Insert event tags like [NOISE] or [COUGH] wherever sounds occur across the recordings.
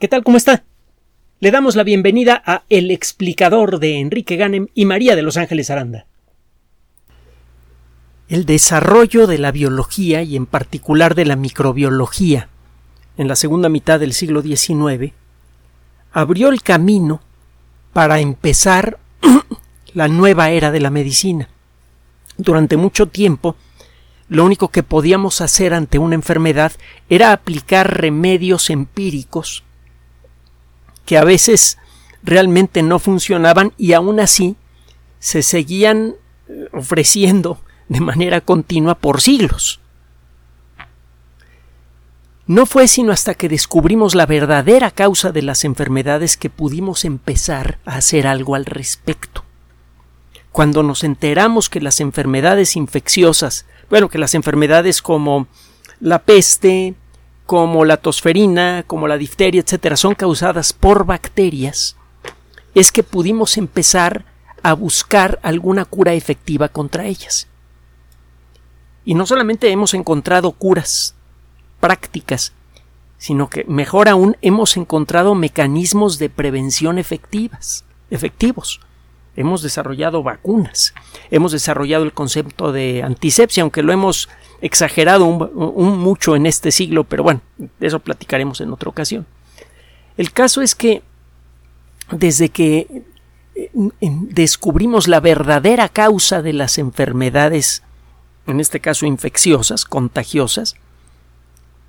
¿Qué tal? ¿Cómo está? Le damos la bienvenida a El explicador de Enrique Ganem y María de Los Ángeles Aranda. El desarrollo de la biología y en particular de la microbiología en la segunda mitad del siglo XIX abrió el camino para empezar [CLEARS THROAT] la nueva era de la medicina. Durante mucho tiempo lo único que podíamos hacer ante una enfermedad era aplicar remedios empíricos que a veces realmente no funcionaban y aún así se seguían eh, ofreciendo de manera continua por siglos. No fue sino hasta que descubrimos la verdadera causa de las enfermedades que pudimos empezar a hacer algo al respecto. Cuando nos enteramos que las enfermedades infecciosas, bueno, que las enfermedades como la peste, como la tosferina, como la difteria, etcétera, son causadas por bacterias, es que pudimos empezar a buscar alguna cura efectiva contra ellas. Y no solamente hemos encontrado curas prácticas, sino que mejor aún hemos encontrado mecanismos de prevención efectivas, efectivos. Hemos desarrollado vacunas, hemos desarrollado el concepto de antisepsia, aunque lo hemos exagerado un, mucho en este siglo, pero bueno, de eso platicaremos en otra ocasión. El caso es que desde que eh, descubrimos la verdadera causa de las enfermedades, en este caso infecciosas, contagiosas,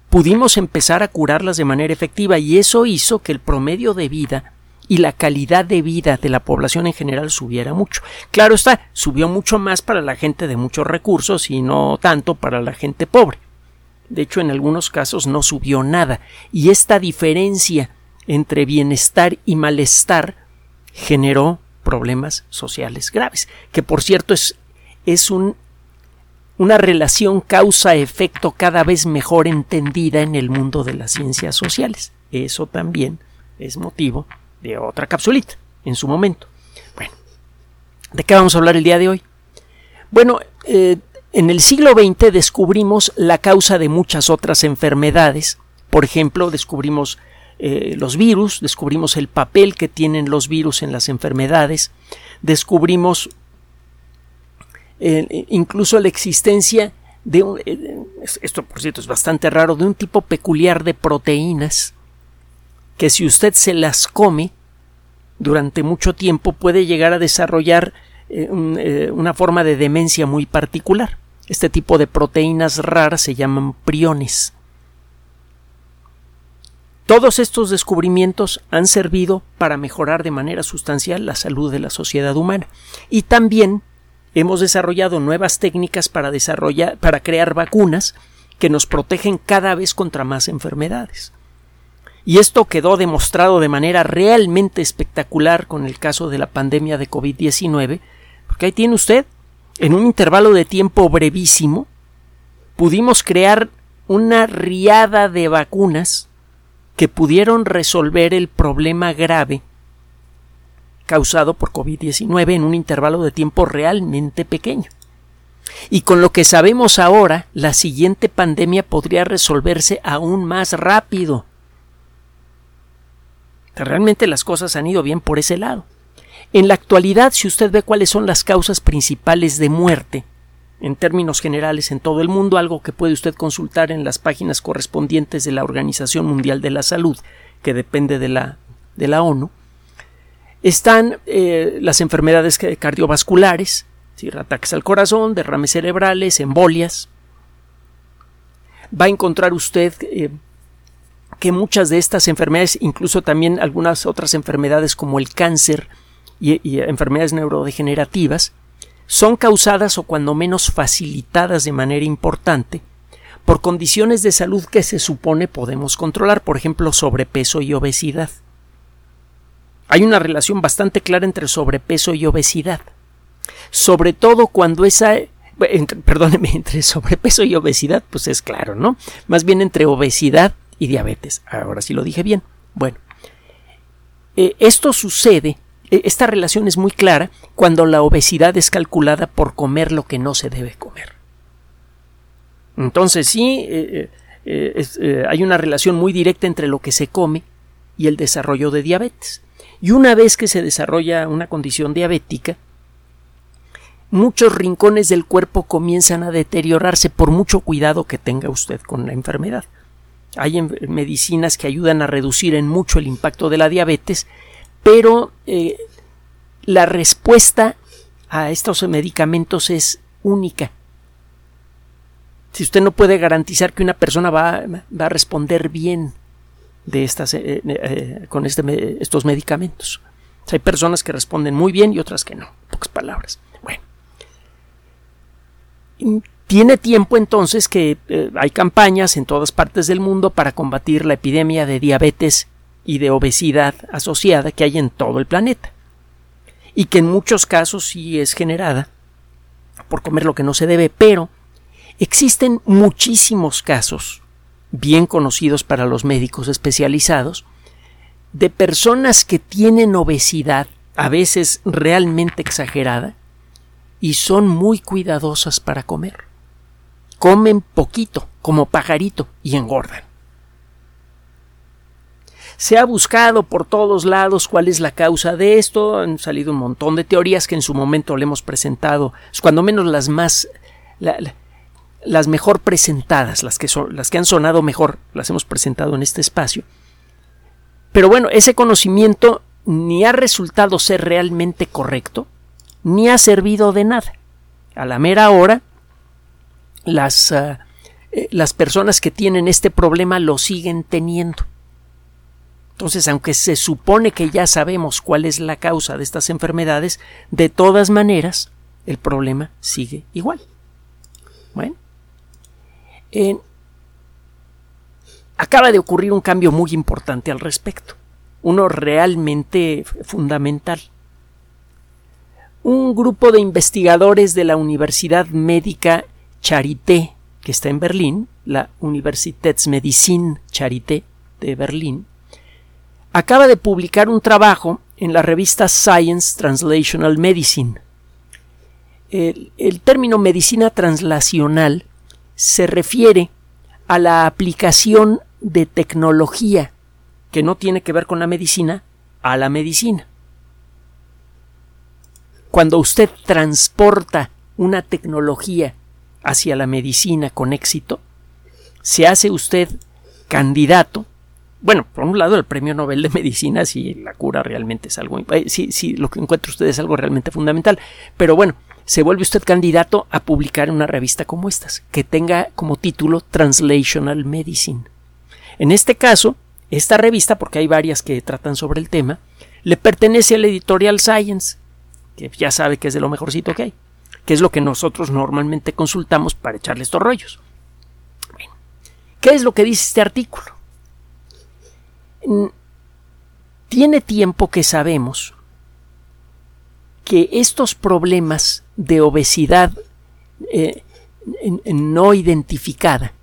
pudimos empezar a curarlas de manera efectiva y eso hizo que el promedio de vida y la calidad de vida de la población en general subiera mucho. Claro está, subió mucho más para la gente de muchos recursos y no tanto para la gente pobre. De hecho, en algunos casos no subió nada, y esta diferencia entre bienestar y malestar generó problemas sociales graves, que por cierto es, es un, una relación causa-efecto cada vez mejor entendida en el mundo de las ciencias sociales. Eso también es motivo de otra capsulita en su momento. Bueno, ¿de qué vamos a hablar el día de hoy? Bueno, eh, en el siglo XX descubrimos la causa de muchas otras enfermedades. Por ejemplo, descubrimos eh, los virus, descubrimos el papel que tienen los virus en las enfermedades, descubrimos eh, incluso la existencia de un, esto por cierto es bastante raro, de un tipo peculiar de proteínas que si usted se las come durante mucho tiempo puede llegar a desarrollar eh, eh, una forma de demencia muy particular. Este tipo de proteínas raras se llaman priones. Todos estos descubrimientos han servido para mejorar de manera sustancial la salud de la sociedad humana y también hemos desarrollado nuevas técnicas para desarrollar para crear vacunas que nos protegen cada vez contra más enfermedades. Y esto quedó demostrado de manera realmente espectacular con el caso de la pandemia de COVID-19, porque ahí tiene usted, en un intervalo de tiempo brevísimo, pudimos crear una riada de vacunas que pudieron resolver el problema grave causado por COVID-19 en un intervalo de tiempo realmente pequeño. Y con lo que sabemos ahora, la siguiente pandemia podría resolverse aún más rápido Realmente las cosas han ido bien por ese lado. En la actualidad, si usted ve cuáles son las causas principales de muerte, en términos generales en todo el mundo, algo que puede usted consultar en las páginas correspondientes de la Organización Mundial de la Salud, que depende de la, de la ONU, están eh, las enfermedades cardiovasculares, ataques al corazón, derrames cerebrales, embolias. Va a encontrar usted eh, que muchas de estas enfermedades, incluso también algunas otras enfermedades como el cáncer y, enfermedades neurodegenerativas, son causadas o cuando menos facilitadas de manera importante por condiciones de salud que se supone podemos controlar, por ejemplo, sobrepeso y obesidad. Hay una relación bastante clara entre sobrepeso y obesidad, sobre todo cuando esa perdóneme, [LAUGHS] entre sobrepeso y obesidad, pues es claro, ¿no? Más bien entre obesidad y diabetes. Ahora sí lo dije bien. Bueno, eh, esto sucede, eh, esta relación es muy clara cuando la obesidad es calculada por comer lo que no se debe comer. Entonces sí, eh, hay una relación muy directa entre lo que se come y el desarrollo de diabetes. Y una vez que se desarrolla una condición diabética, muchos rincones del cuerpo comienzan a deteriorarse por mucho cuidado que tenga usted con la enfermedad. Hay medicinas que ayudan a reducir en mucho el impacto de la diabetes, pero eh, la respuesta a estos medicamentos es única. Si usted no puede garantizar que una persona va, a responder bien de estas, eh, eh, con este estos medicamentos. hay personas que responden muy bien y otras que no. Pocas palabras. Bueno. Tiene tiempo entonces que eh, hay campañas en todas partes del mundo para combatir la epidemia de diabetes y de obesidad asociada que hay en todo el planeta. Y que en muchos casos sí es generada por comer lo que no se debe, pero existen muchísimos casos bien conocidos para los médicos especializados de personas que tienen obesidad, a veces realmente exagerada, y son muy cuidadosas para comer comen poquito, como pajarito, y engordan. Se ha buscado por todos lados cuál es la causa de esto, han salido un montón de teorías que en su momento le hemos presentado, cuando menos las más las mejor presentadas, las que, son, las que han sonado mejor, las hemos presentado en este espacio. Pero bueno, ese conocimiento ni ha resultado ser realmente correcto, ni ha servido de nada. A la mera hora, las, ah, eh, las personas que tienen este problema lo siguen teniendo. Entonces, aunque se supone que ya sabemos cuál es la causa de estas enfermedades, de todas maneras, el problema sigue igual. Bueno, acaba de ocurrir un cambio muy importante al respecto, uno realmente fundamental. Un grupo de investigadores de la Universidad Médica Charité, que está en Berlín, la Universitätsmedizin Charité de Berlín, acaba de publicar un trabajo en la revista Science Translational Medicine. El, el, término medicina translacional se refiere a la aplicación de tecnología que no tiene que ver con la medicina a la medicina. Cuando usted transporta una tecnología hacia la medicina con éxito, se hace usted candidato. Bueno, por un lado, el premio Nobel de Medicina, si la cura realmente es algo, eh, si, si lo que encuentra usted es algo realmente fundamental, pero bueno, se vuelve usted candidato a publicar en una revista como estas, que tenga como título Translational Medicine. En este caso, esta revista, porque hay varias que tratan sobre el tema, le pertenece al editorial Science, que ya sabe que es de lo mejorcito que hay que es lo que nosotros normalmente consultamos para echarle estos rollos. ¿Qué es lo que dice este artículo? Tiene tiempo que sabemos que estos problemas de obesidad eh, no identificada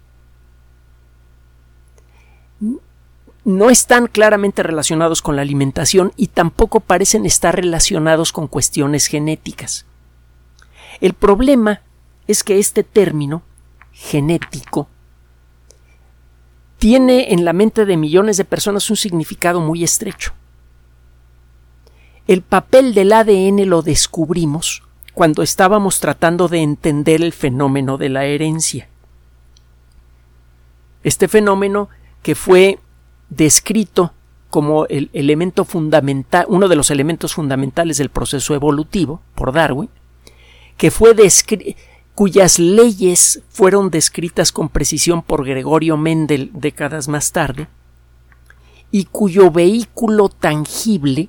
no están claramente relacionados con la alimentación y tampoco parecen estar relacionados con cuestiones genéticas. El problema es que este término genético tiene en la mente de millones de personas un significado muy estrecho. El papel del ADN lo descubrimos cuando estábamos tratando de entender el fenómeno de la herencia. Este fenómeno que fue descrito como el elemento fundamental, uno de los elementos fundamentales del proceso evolutivo por Darwin, que fue cuyas leyes fueron descritas con precisión por Gregorio Mendel décadas más tarde, y cuyo vehículo tangible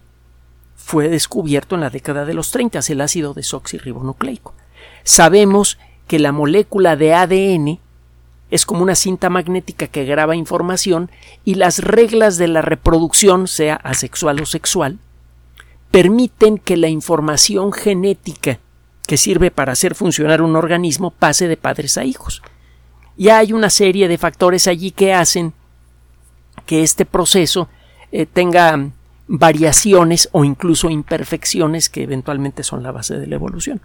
fue descubierto en la década de los 30, el ácido desoxirribonucleico. Sabemos que la molécula de ADN es como una cinta magnética que graba información y las reglas de la reproducción, sea asexual o sexual, permiten que la información genética que sirve para hacer funcionar un organismo pase de padres a hijos. Y hay una serie de factores allí que hacen que este proceso eh, tenga variaciones o incluso imperfecciones que eventualmente son la base de la evolución.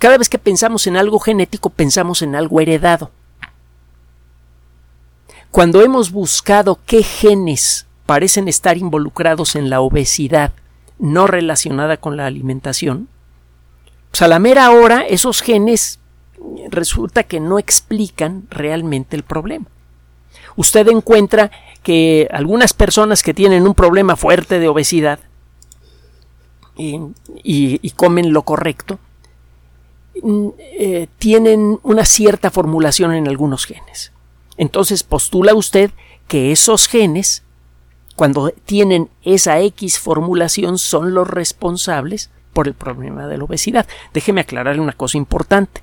cada vez que pensamos en algo genético, pensamos en algo heredado. Cuando hemos buscado qué genes parecen estar involucrados en la obesidad no relacionada con la alimentación, a la mera hora esos genes resulta que no explican realmente el problema. Usted encuentra que algunas personas que tienen un problema fuerte de obesidad y, comen lo correcto, mm, eh, tienen una cierta formulación en algunos genes. Entonces postula usted que esos genes, cuando tienen esa X formulación, son los responsables por el problema de la obesidad. Déjeme aclararle una cosa importante.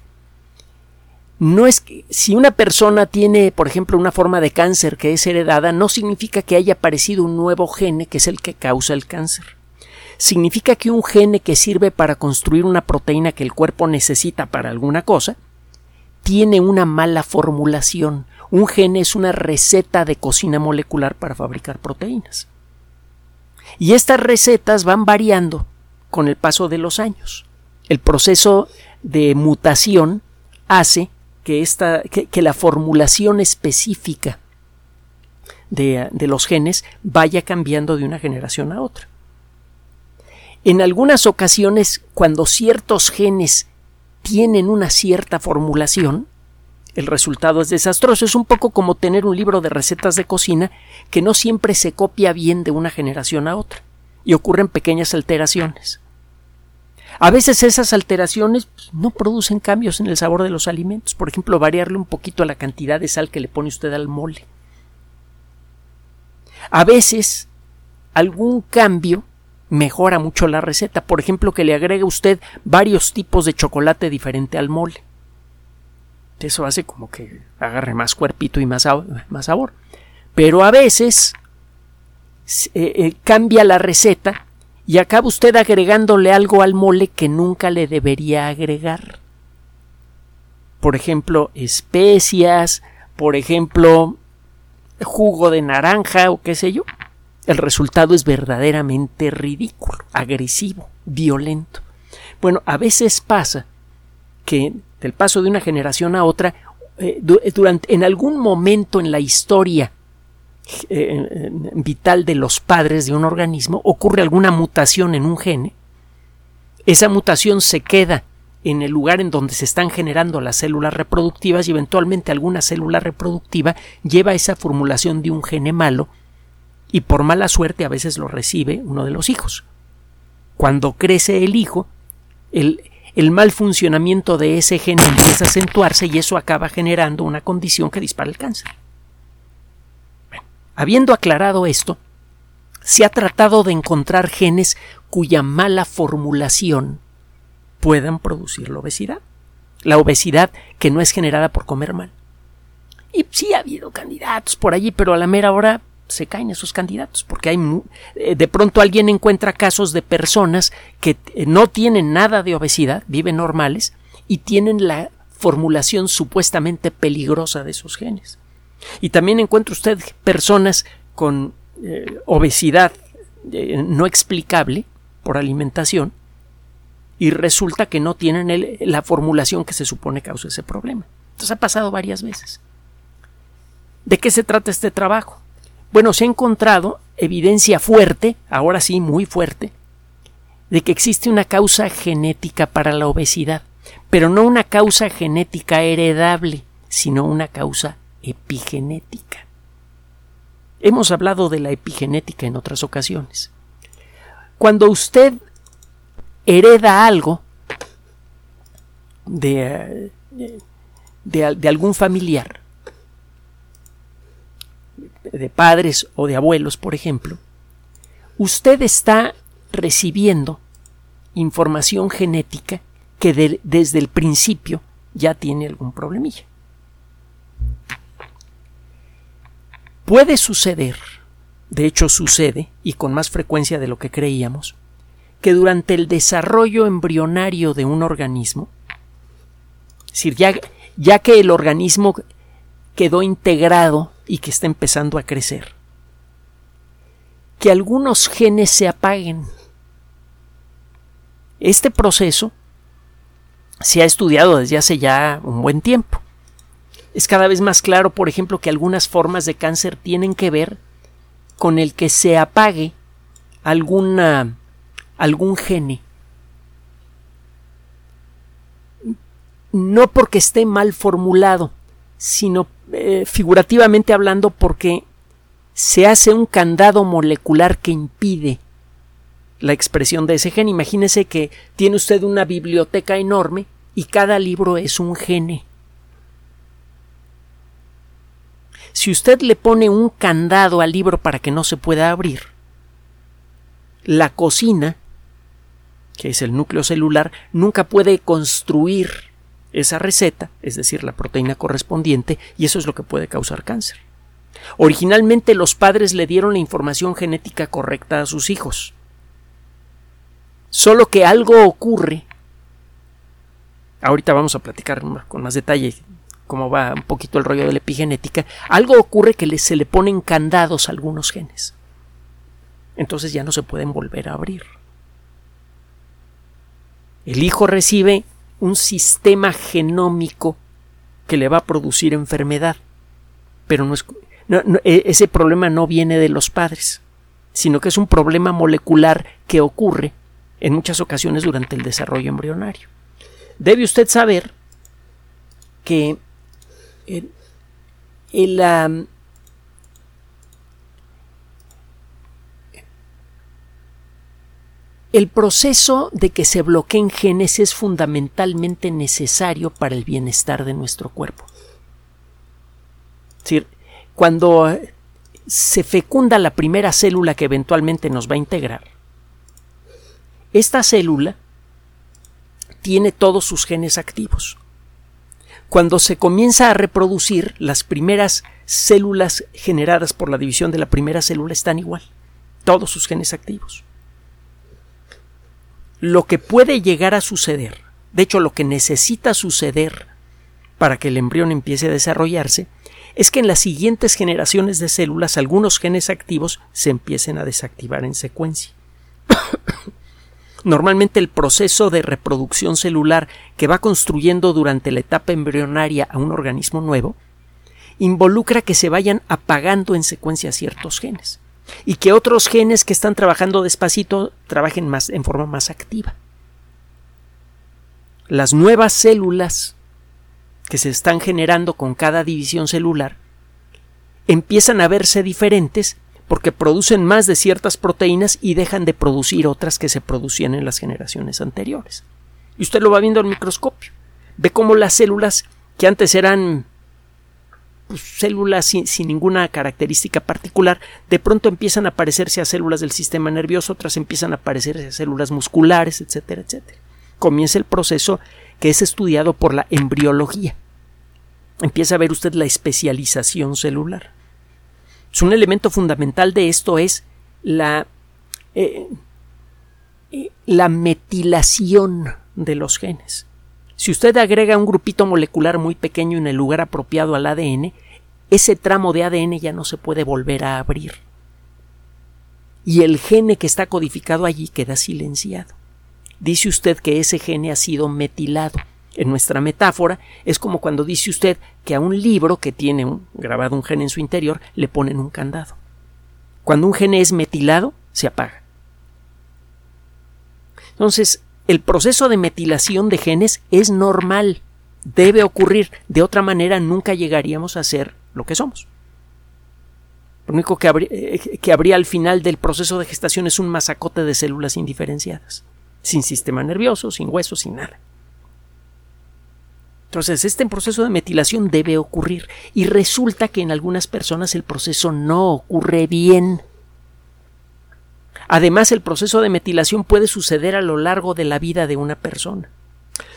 No es que si una persona tiene, por ejemplo, una forma de cáncer que es heredada, no significa que haya aparecido un nuevo gene que es el que causa el cáncer. Significa que un gene que sirve para construir una proteína que el cuerpo necesita para alguna cosa, tiene una mala formulación, un gen es una receta de cocina molecular para fabricar proteínas. Y estas recetas van variando con el paso de los años. El proceso de mutación hace que, esta, que, la formulación específica de, de los genes vaya cambiando de una generación a otra. En algunas ocasiones, cuando ciertos genes tienen una cierta formulación, el resultado es desastroso. Es un poco como tener un libro de recetas de cocina que no siempre se copia bien de una generación a otra y ocurren pequeñas alteraciones. A veces esas alteraciones pues, no producen cambios en el sabor de los alimentos. Por ejemplo, variarle un poquito la cantidad de sal que le pone usted al mole. A veces algún cambio mejora mucho la receta. Por ejemplo, que le agregue usted varios tipos de chocolate diferente al mole eso hace como que agarre más cuerpito y más, más sabor. Pero a veces eh, eh, cambia la receta y acaba usted agregándole algo al mole que nunca le debería agregar. Por ejemplo, especias, por ejemplo, jugo de naranja o qué sé yo. El resultado es verdaderamente ridículo, agresivo, violento. Bueno, a veces pasa que del paso de una generación a otra, eh, durante, en algún momento en la historia eh, vital de los padres de un organismo ocurre alguna mutación en un gene, esa mutación se queda en el lugar en donde se están generando las células reproductivas y eventualmente alguna célula reproductiva lleva esa formulación de un gene malo y por mala suerte a veces lo recibe uno de los hijos. Cuando crece el hijo, el, el mal funcionamiento de ese gen empieza a acentuarse y eso acaba generando una condición que dispara el cáncer. Habiendo aclarado esto, se ha tratado de encontrar genes cuya mala formulación puedan producir la obesidad. La obesidad que no es generada por comer mal. Y sí ha habido candidatos por allí, pero a la mera hora se caen esos candidatos, porque hay eh, de pronto alguien encuentra casos de personas que eh, no tienen nada de obesidad, viven normales y tienen la formulación supuestamente peligrosa de esos genes. Y también encuentra usted personas con eh, obesidad no explicable por alimentación y resulta que no tienen la formulación que se supone causa ese problema. Entonces ha pasado varias veces. ¿De qué se trata este trabajo? Bueno, se ha encontrado evidencia fuerte, ahora sí muy fuerte, de que existe una causa genética para la obesidad, pero no una causa genética heredable, sino una causa epigenética. Hemos hablado de la epigenética en otras ocasiones. Cuando usted hereda algo de, de, algún familiar, de padres o de abuelos, por ejemplo, usted está recibiendo información genética que desde el principio ya tiene algún problemilla. Puede suceder, de hecho sucede, y con más frecuencia de lo que creíamos, que durante el desarrollo embrionario de un organismo, es ya, ya que el organismo quedó integrado y que está empezando a crecer. Que algunos genes se apaguen. Este proceso se ha estudiado desde hace ya un buen tiempo. Es cada vez más claro, por ejemplo, que algunas formas de cáncer tienen que ver con el que se apague alguna, algún gene. No porque esté mal formulado, sino eh, figurativamente hablando porque se hace un candado molecular que impide la expresión de ese gen. Imagínese que tiene usted una biblioteca enorme y cada libro es un gene. Si usted le pone un candado al libro para que no se pueda abrir, la cocina, que es el núcleo celular, nunca puede construir esa receta, es decir, la proteína correspondiente, y eso es lo que puede causar cáncer. Originalmente los padres le dieron la información genética correcta a sus hijos. Solo que algo ocurre. Ahorita vamos a platicar con más detalle cómo va un poquito el rollo de la epigenética. Algo ocurre que se le ponen candados a algunos genes. Entonces ya no se pueden volver a abrir. El hijo recibe un sistema genómico que le va a producir enfermedad. Pero no es, e, ese problema no viene de los padres, sino que es un problema molecular que ocurre en muchas ocasiones durante el desarrollo embrionario. Debe usted saber que el, el, el proceso de que se bloqueen genes es fundamentalmente necesario para el bienestar de nuestro cuerpo. Es decir, cuando se fecunda la primera célula que eventualmente nos va a integrar, esta célula tiene todos sus genes activos. Cuando se comienza a reproducir, las primeras células generadas por la división de la primera célula están igual, todos sus genes activos. Lo que puede llegar a suceder, de hecho lo que necesita suceder para que el embrión empiece a desarrollarse, es que en las siguientes generaciones de células algunos genes activos se empiecen a desactivar en secuencia. Normalmente el proceso de reproducción celular que va construyendo durante la etapa embrionaria a un organismo nuevo involucra que se vayan apagando en secuencia ciertos genes y que otros genes que están trabajando despacito trabajen más en forma más activa. Las nuevas células que se están generando con cada división celular empiezan a verse diferentes porque producen más de ciertas proteínas y dejan de producir otras que se producían en las generaciones anteriores. Y usted lo va viendo al microscopio. Ve cómo las células que antes eran pues, células sin, ninguna característica particular, de pronto empiezan a parecerse a células del sistema nervioso, otras empiezan a parecerse a células musculares, etcétera, etcétera. Comienza el proceso que es estudiado por la embriología. Empieza a ver usted la especialización celular. Un elemento fundamental de esto es la, eh, la metilación de los genes. Si usted agrega un grupito molecular muy pequeño en el lugar apropiado al ADN, ese tramo de ADN ya no se puede volver a abrir. Y el gene que está codificado allí queda silenciado. Dice usted que ese gene ha sido metilado. En nuestra metáfora es como cuando dice usted que a un libro que tiene un, grabado un gen en su interior le ponen un candado. Cuando un gen es metilado, se apaga. Entonces, el proceso de metilación de genes es normal, debe ocurrir, de otra manera nunca llegaríamos a ser lo que somos. Lo único que habría, eh, al final del proceso de gestación es un masacote de células indiferenciadas, sin sistema nervioso, sin huesos, sin nada. Entonces, este proceso de metilación debe ocurrir y resulta que en algunas personas el proceso no ocurre bien. Además, el proceso de metilación puede suceder a lo largo de la vida de una persona.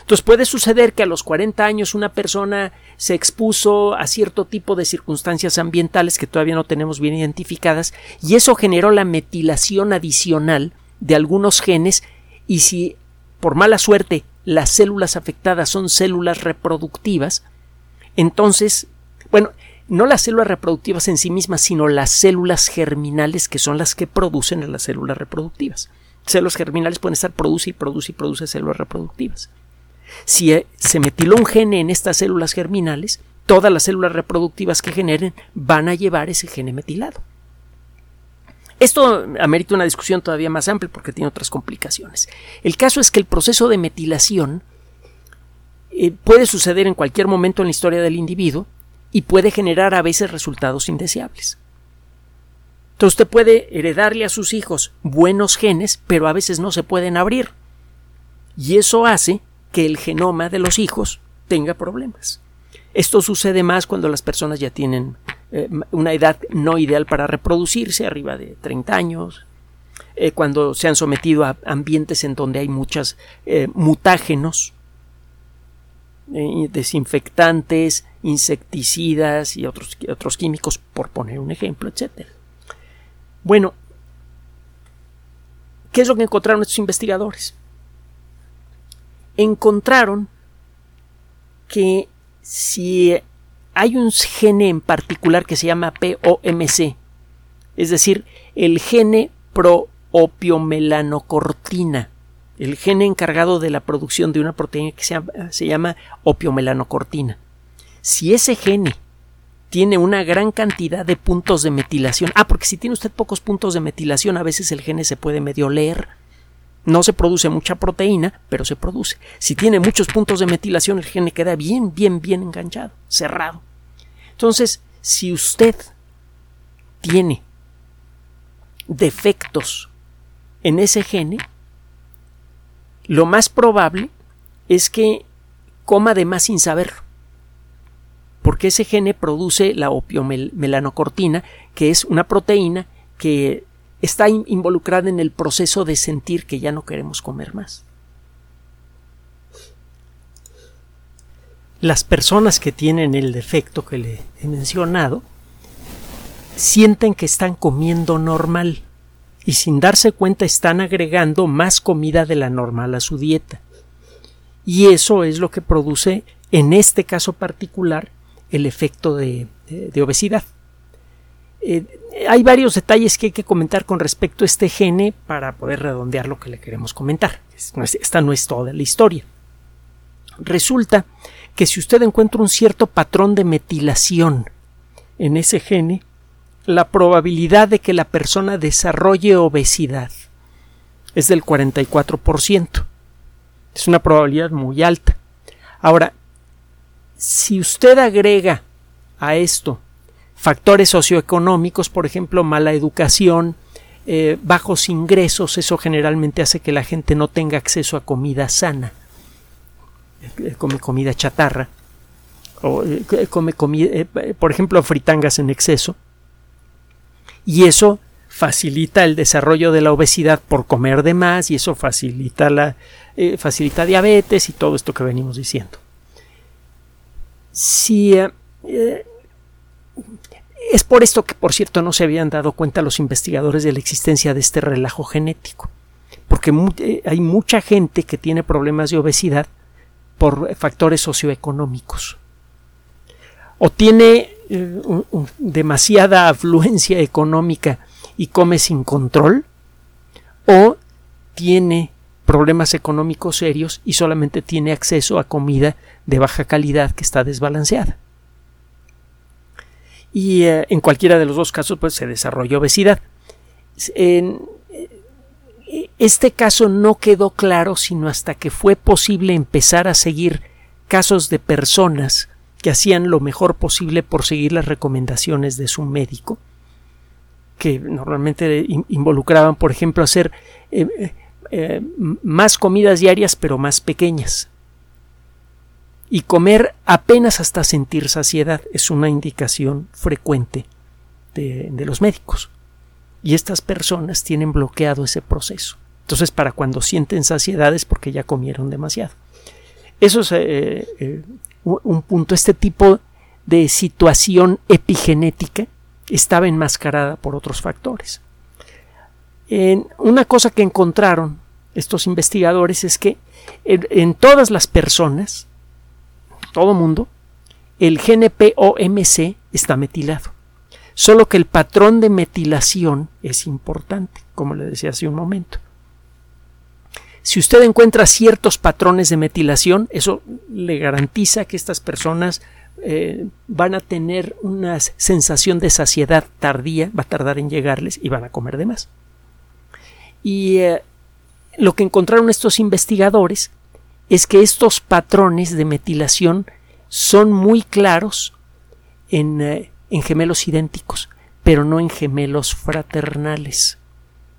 Entonces puede suceder que a los 40 años una persona se expuso a cierto tipo de circunstancias ambientales que todavía no tenemos bien identificadas y eso generó la metilación adicional de algunos genes y si por mala suerte las células afectadas son células reproductivas, entonces, bueno, no las células reproductivas en sí mismas, sino las células germinales que son las que producen a las células reproductivas. Células germinales pueden estar produce y produce y produce células reproductivas. Si eh, se metiló un gene en estas células germinales, todas las células reproductivas que generen van a llevar ese gene metilado. Esto amerita una discusión todavía más amplia porque tiene otras complicaciones. El caso es que el proceso de metilación eh, puede suceder en cualquier momento en la historia del individuo y puede generar a veces resultados indeseables. Entonces usted puede heredarle a sus hijos buenos genes, pero a veces no se pueden abrir. Y eso hace que el genoma de los hijos tenga problemas. Esto sucede más cuando las personas ya tienen eh, una edad no ideal para reproducirse, arriba de 30 años, eh, cuando se han sometido a ambientes en donde hay muchos eh, mutágenos, desinfectantes, insecticidas y otros, otros químicos, por poner un ejemplo, etc. Bueno, ¿qué es lo que encontraron estos investigadores? Encontraron que si hay un gene en particular que se llama POMC, es decir, el gene proopiomelanocortina, el gene encargado de la producción de una proteína que se llama, se llama opiomelanocortina. Si ese gene tiene una gran cantidad de puntos de metilación. Ah, porque si tiene usted pocos puntos de metilación, a veces el gene se puede medio leer. No se produce mucha proteína, pero se produce. Si tiene muchos puntos de metilación, el gene queda bien, bien, bien enganchado, cerrado. Entonces, si usted tiene defectos en ese gene, lo más probable es que coma de más sin saberlo porque ese gene produce la opiomelanocortina, que es una proteína que está involucrada en el proceso de sentir que ya no queremos comer más. Las personas que tienen el defecto que le he mencionado sienten que están comiendo normal y sin darse cuenta están agregando más comida de la normal a su dieta. Y eso es lo que produce, en este caso particular, el efecto de, obesidad. Eh, hay varios detalles que hay que comentar con respecto a este gene para poder redondear lo que le queremos comentar. Esta no es toda la historia. Resulta que si usted encuentra un cierto patrón de metilación en ese gene, la probabilidad de que la persona desarrolle obesidad es del 44%. Es una probabilidad muy alta. Ahora, si usted agrega a esto factores socioeconómicos, por ejemplo, mala educación, eh, bajos ingresos, eso generalmente hace que la gente no tenga acceso a comida sana, eh, come comida chatarra, o eh, come comida, por ejemplo, fritangas en exceso, y eso facilita el desarrollo de la obesidad por comer de más y eso facilita la facilita diabetes y todo esto que venimos diciendo. Si eh, eh, es por esto que, por cierto, no se habían dado cuenta los investigadores de la existencia de este relajo genético, porque eh, hay mucha gente que tiene problemas de obesidad por factores socioeconómicos. O tiene demasiada afluencia económica y come sin control, o tiene problemas económicos serios y solamente tiene acceso a comida de baja calidad que está desbalanceada. Y eh, en cualquiera de los dos casos pues se desarrolló obesidad. Eh, este caso no quedó claro sino hasta que fue posible empezar a seguir casos de personas que hacían lo mejor posible por seguir las recomendaciones de su médico, que normalmente involucraban, por ejemplo, hacer eh, más comidas diarias pero más pequeñas y comer apenas hasta sentir saciedad es una indicación frecuente de, los médicos. Y estas personas tienen bloqueado ese proceso. Entonces, para cuando sienten saciedad es porque ya comieron demasiado. Eso es eh, eh, un punto. Este tipo de situación epigenética estaba enmascarada por otros factores. En una cosa que encontraron estos investigadores es que en todas las personas todo mundo, el GNPOMC está metilado. Solo que el patrón de metilación es importante, como le decía hace un momento. Si usted encuentra ciertos patrones de metilación, eso le garantiza que estas personas eh, van a tener una sensación de saciedad tardía, va a tardar en llegarles y van a comer de más. Y eh, lo que encontraron estos investigadores es que estos patrones de metilación son muy claros en, eh, en gemelos idénticos, pero no en gemelos fraternales.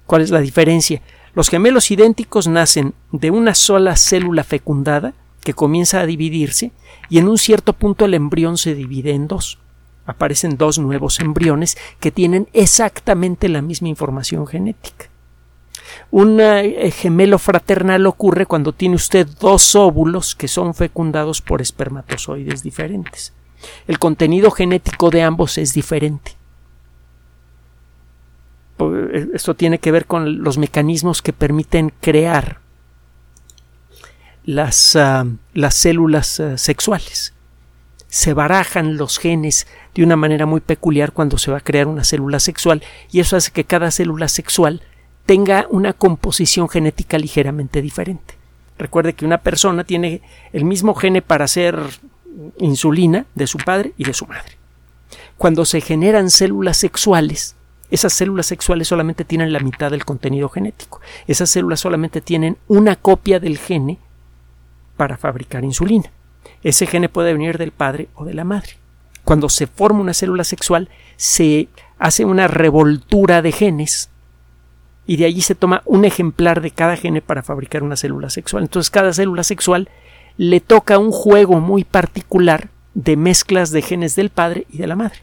¿Cuál es la diferencia? Los gemelos idénticos nacen de una sola célula fecundada que comienza a dividirse y en un cierto punto el embrión se divide en dos. Aparecen dos nuevos embriones que tienen exactamente la misma información genética. Un eh, gemelo fraternal ocurre cuando tiene usted dos óvulos que son fecundados por espermatozoides diferentes. El contenido genético de ambos es diferente. Eh, esto tiene que ver con los mecanismos que permiten crear las, ah, las células ah, sexuales. Se barajan los genes de una manera muy peculiar cuando se va a crear una célula sexual y eso hace que cada célula sexual tenga una composición genética ligeramente diferente. Recuerde que una persona tiene el mismo gene para hacer insulina de su padre y de su madre. Cuando se generan células sexuales, esas células sexuales solamente tienen la mitad del contenido genético. Esas células solamente tienen una copia del gene para fabricar insulina. Ese gene puede venir del padre o de la madre. Cuando se forma una célula sexual, se hace una revoltura de genes y de allí se toma un ejemplar de cada gene para fabricar una célula sexual. Entonces cada célula sexual le toca un juego muy particular de mezclas de genes del padre y de la madre.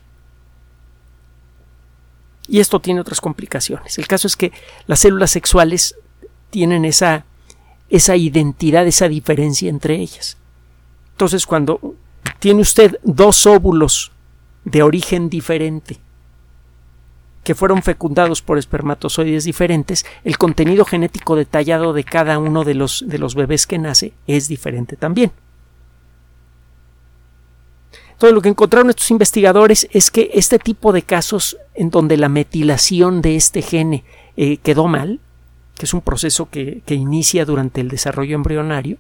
Y esto tiene otras complicaciones. El caso es que las células sexuales tienen esa, esa identidad, esa diferencia entre ellas. Entonces, cuando tiene usted dos óvulos de origen diferente que fueron fecundados por espermatozoides diferentes, el contenido genético detallado de cada uno de los, de los bebés que nace es diferente también. Entonces lo que encontraron estos investigadores es que este tipo de casos en donde la metilación de este gene eh, quedó mal, que es un proceso que, que, inicia durante el desarrollo embrionario,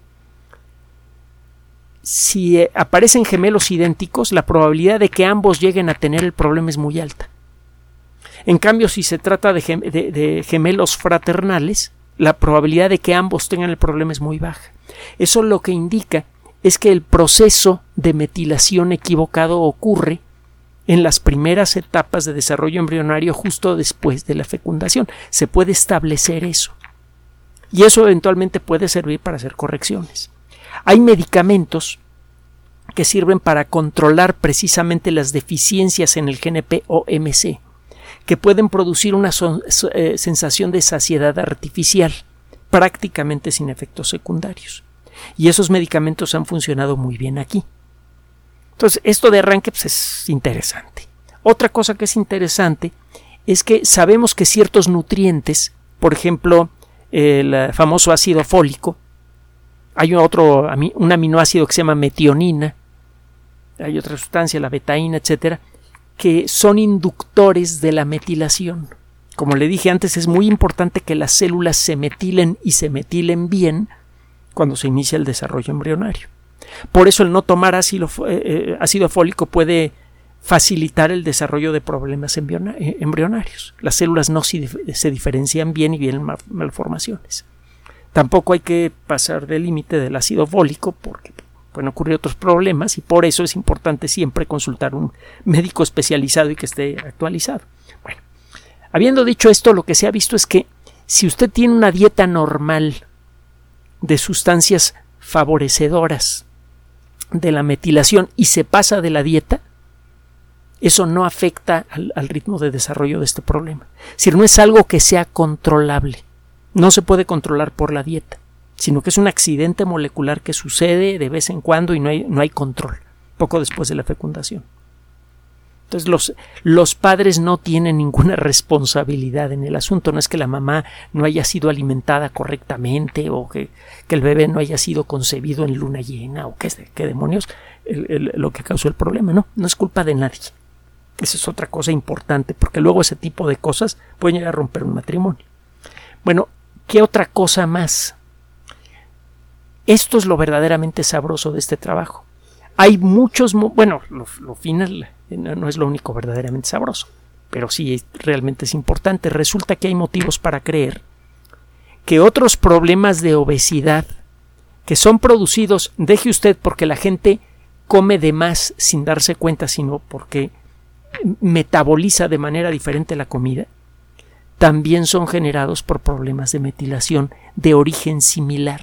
si eh, aparecen gemelos idénticos, la probabilidad de que ambos lleguen a tener el problema es muy alta. En cambio, si se trata de, gemelos fraternales, la probabilidad de que ambos tengan el problema es muy baja. Eso lo que indica es que el proceso de metilación equivocado ocurre en las primeras etapas de desarrollo embrionario justo después de la fecundación. Se puede establecer eso. Y eso eventualmente puede servir para hacer correcciones. Hay medicamentos que sirven para controlar precisamente las deficiencias en el GNP o MC que pueden producir una eh, sensación de saciedad artificial, prácticamente sin efectos secundarios. Y esos medicamentos han funcionado muy bien aquí. Entonces, esto de arranque pues, es interesante. Otra cosa que es interesante es que sabemos que ciertos nutrientes, por ejemplo, el famoso ácido fólico, hay otro, un aminoácido que se llama metionina, hay otra sustancia, la betaína, etcétera, que son inductores de la metilación. Como le dije antes, es muy importante que las células se metilen y se metilen bien cuando se inicia el desarrollo embrionario. Por eso el no tomar ácido, eh, eh, ácido fólico puede facilitar el desarrollo de problemas eh, embrionarios. Las células no se diferencian bien y vienen malformaciones. Tampoco hay que pasar del límite del ácido fólico porque pueden ocurrir otros problemas y por eso es importante siempre consultar un médico especializado y que esté actualizado. Bueno, habiendo dicho esto, lo que se ha visto es que si usted tiene una dieta normal de sustancias favorecedoras de la metilación y se pasa de la dieta, eso no afecta al, al, ritmo de desarrollo de este problema. Si no es algo que sea controlable, no se puede controlar por la dieta sino que es un accidente molecular que sucede de vez en cuando y no hay, no hay control, poco después de la fecundación. Entonces los, los, padres no tienen ninguna [LAUGHS] responsabilidad en el asunto. No es que la mamá no haya sido alimentada correctamente o que, que el bebé no haya sido concebido en luna llena o qué, qué demonios lo que causó el problema. No, no es culpa de nadie. Esa es otra cosa importante porque luego ese tipo de cosas pueden llegar a romper un matrimonio. Bueno, ¿qué otra cosa más? Esto es lo verdaderamente sabroso de este trabajo. Hay muchos, bueno, lo, final eh, no es lo único verdaderamente sabroso, pero sí realmente es importante. Resulta que hay motivos para creer que otros problemas de obesidad que son producidos, deje usted porque la gente come de más sin darse cuenta, sino porque metaboliza de manera diferente la comida, también son generados por problemas de metilación de origen similar.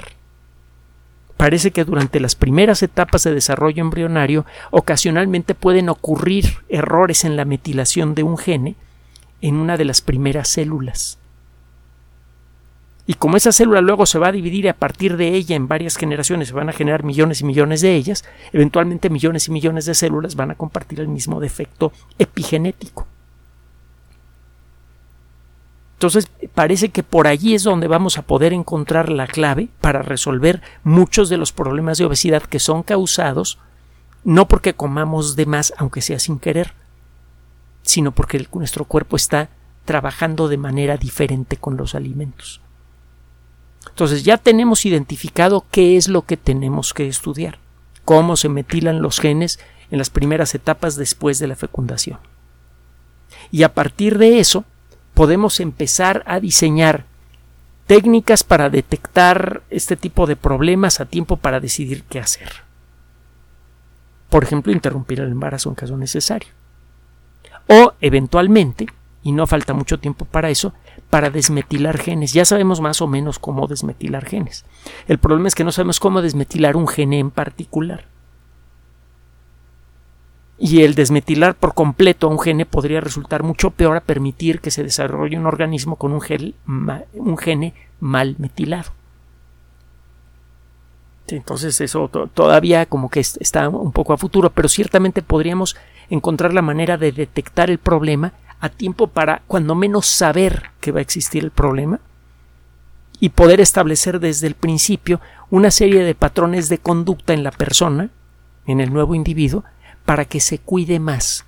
Parece que durante las primeras etapas de desarrollo embrionario ocasionalmente pueden ocurrir errores en la metilación de un gene en una de las primeras células. Y como esa célula luego se va a dividir a partir de ella en varias generaciones, se van a generar millones y millones de ellas, eventualmente millones y millones de células van a compartir el mismo defecto epigenético. Entonces, parece que por allí es donde vamos a poder encontrar la clave para resolver muchos de los problemas de obesidad que son causados no porque comamos de más, aunque sea sin querer, sino porque nuestro cuerpo está trabajando de manera diferente con los alimentos. Entonces ya tenemos identificado qué es lo que tenemos que estudiar, cómo se metilan los genes en las primeras etapas después de la fecundación. Y a partir de eso, podemos empezar a diseñar técnicas para detectar este tipo de problemas a tiempo para decidir qué hacer. Por ejemplo, interrumpir el embarazo en caso necesario. O, eventualmente, y no falta mucho tiempo para eso, para desmetilar genes. Ya sabemos más o menos cómo desmetilar genes. El problema es que no sabemos cómo desmetilar un gene en particular y el desmetilar por completo a un gene podría resultar mucho peor a permitir que se desarrolle un organismo con un, un gene mal metilado. Entonces eso todavía como que está un poco a futuro, pero ciertamente podríamos encontrar la manera de detectar el problema a tiempo para cuando menos saber que va a existir el problema y poder establecer desde el principio una serie de patrones de conducta en la persona, en el nuevo individuo, para que se cuide más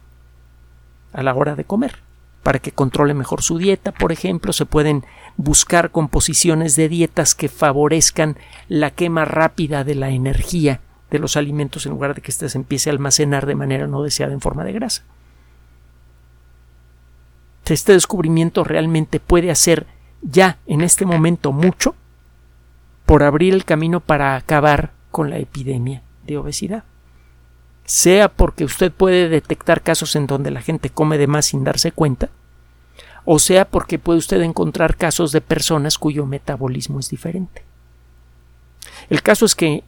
a la hora de comer, para que controle mejor su dieta, por ejemplo, se pueden buscar composiciones de dietas que favorezcan la quema rápida de la energía de los alimentos en lugar de que éste se empiece a almacenar de manera no deseada en forma de grasa. Este descubrimiento realmente puede hacer ya en este momento mucho por abrir el camino para acabar con la epidemia de obesidad sea porque usted puede detectar casos en donde la gente come de más sin darse cuenta, o sea porque puede usted encontrar casos de personas cuyo metabolismo es diferente. El caso es que,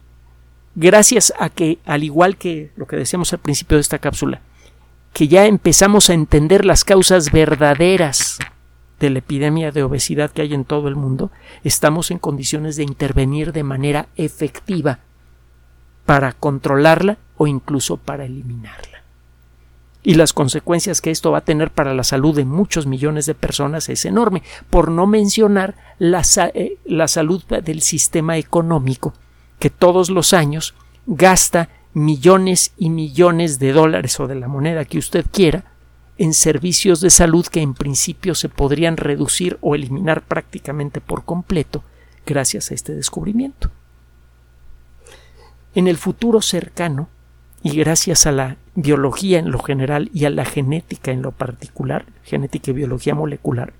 gracias a que, al igual que lo que decíamos al principio de esta cápsula, que ya empezamos a entender las causas verdaderas de la epidemia de obesidad que hay en todo el mundo, estamos en condiciones de intervenir de manera efectiva para controlarla o incluso para eliminarla. Y las consecuencias que esto va a tener para la salud de muchos millones de personas es enorme, por no mencionar la, eh, la salud del sistema económico, que todos los años gasta millones y millones de dólares o de la moneda que usted quiera en servicios de salud que en principio se podrían reducir o eliminar prácticamente por completo gracias a este descubrimiento. En el futuro cercano, y gracias a la biología en lo general y a la genética en lo particular, genética y biología molecular,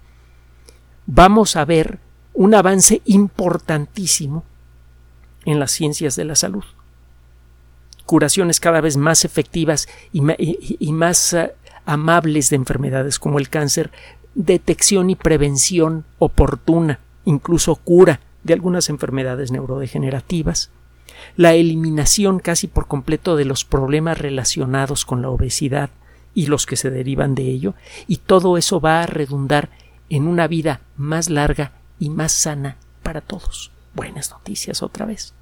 vamos a ver un avance importantísimo en las ciencias de la salud. Curaciones cada vez más efectivas y, más eh, amables de enfermedades como el cáncer, detección y prevención oportuna, incluso cura de algunas enfermedades neurodegenerativas, la eliminación casi por completo de los problemas relacionados con la obesidad y los que se derivan de ello, y todo eso va a redundar en una vida más larga y más sana para todos. Buenas noticias otra vez.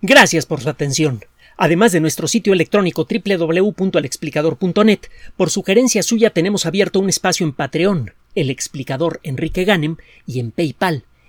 Gracias por su atención. Además de nuestro sitio electrónico www.alexplicador.net, por sugerencia suya tenemos abierto un espacio en Patreon, el explicador Enrique Ganem, y en PayPal,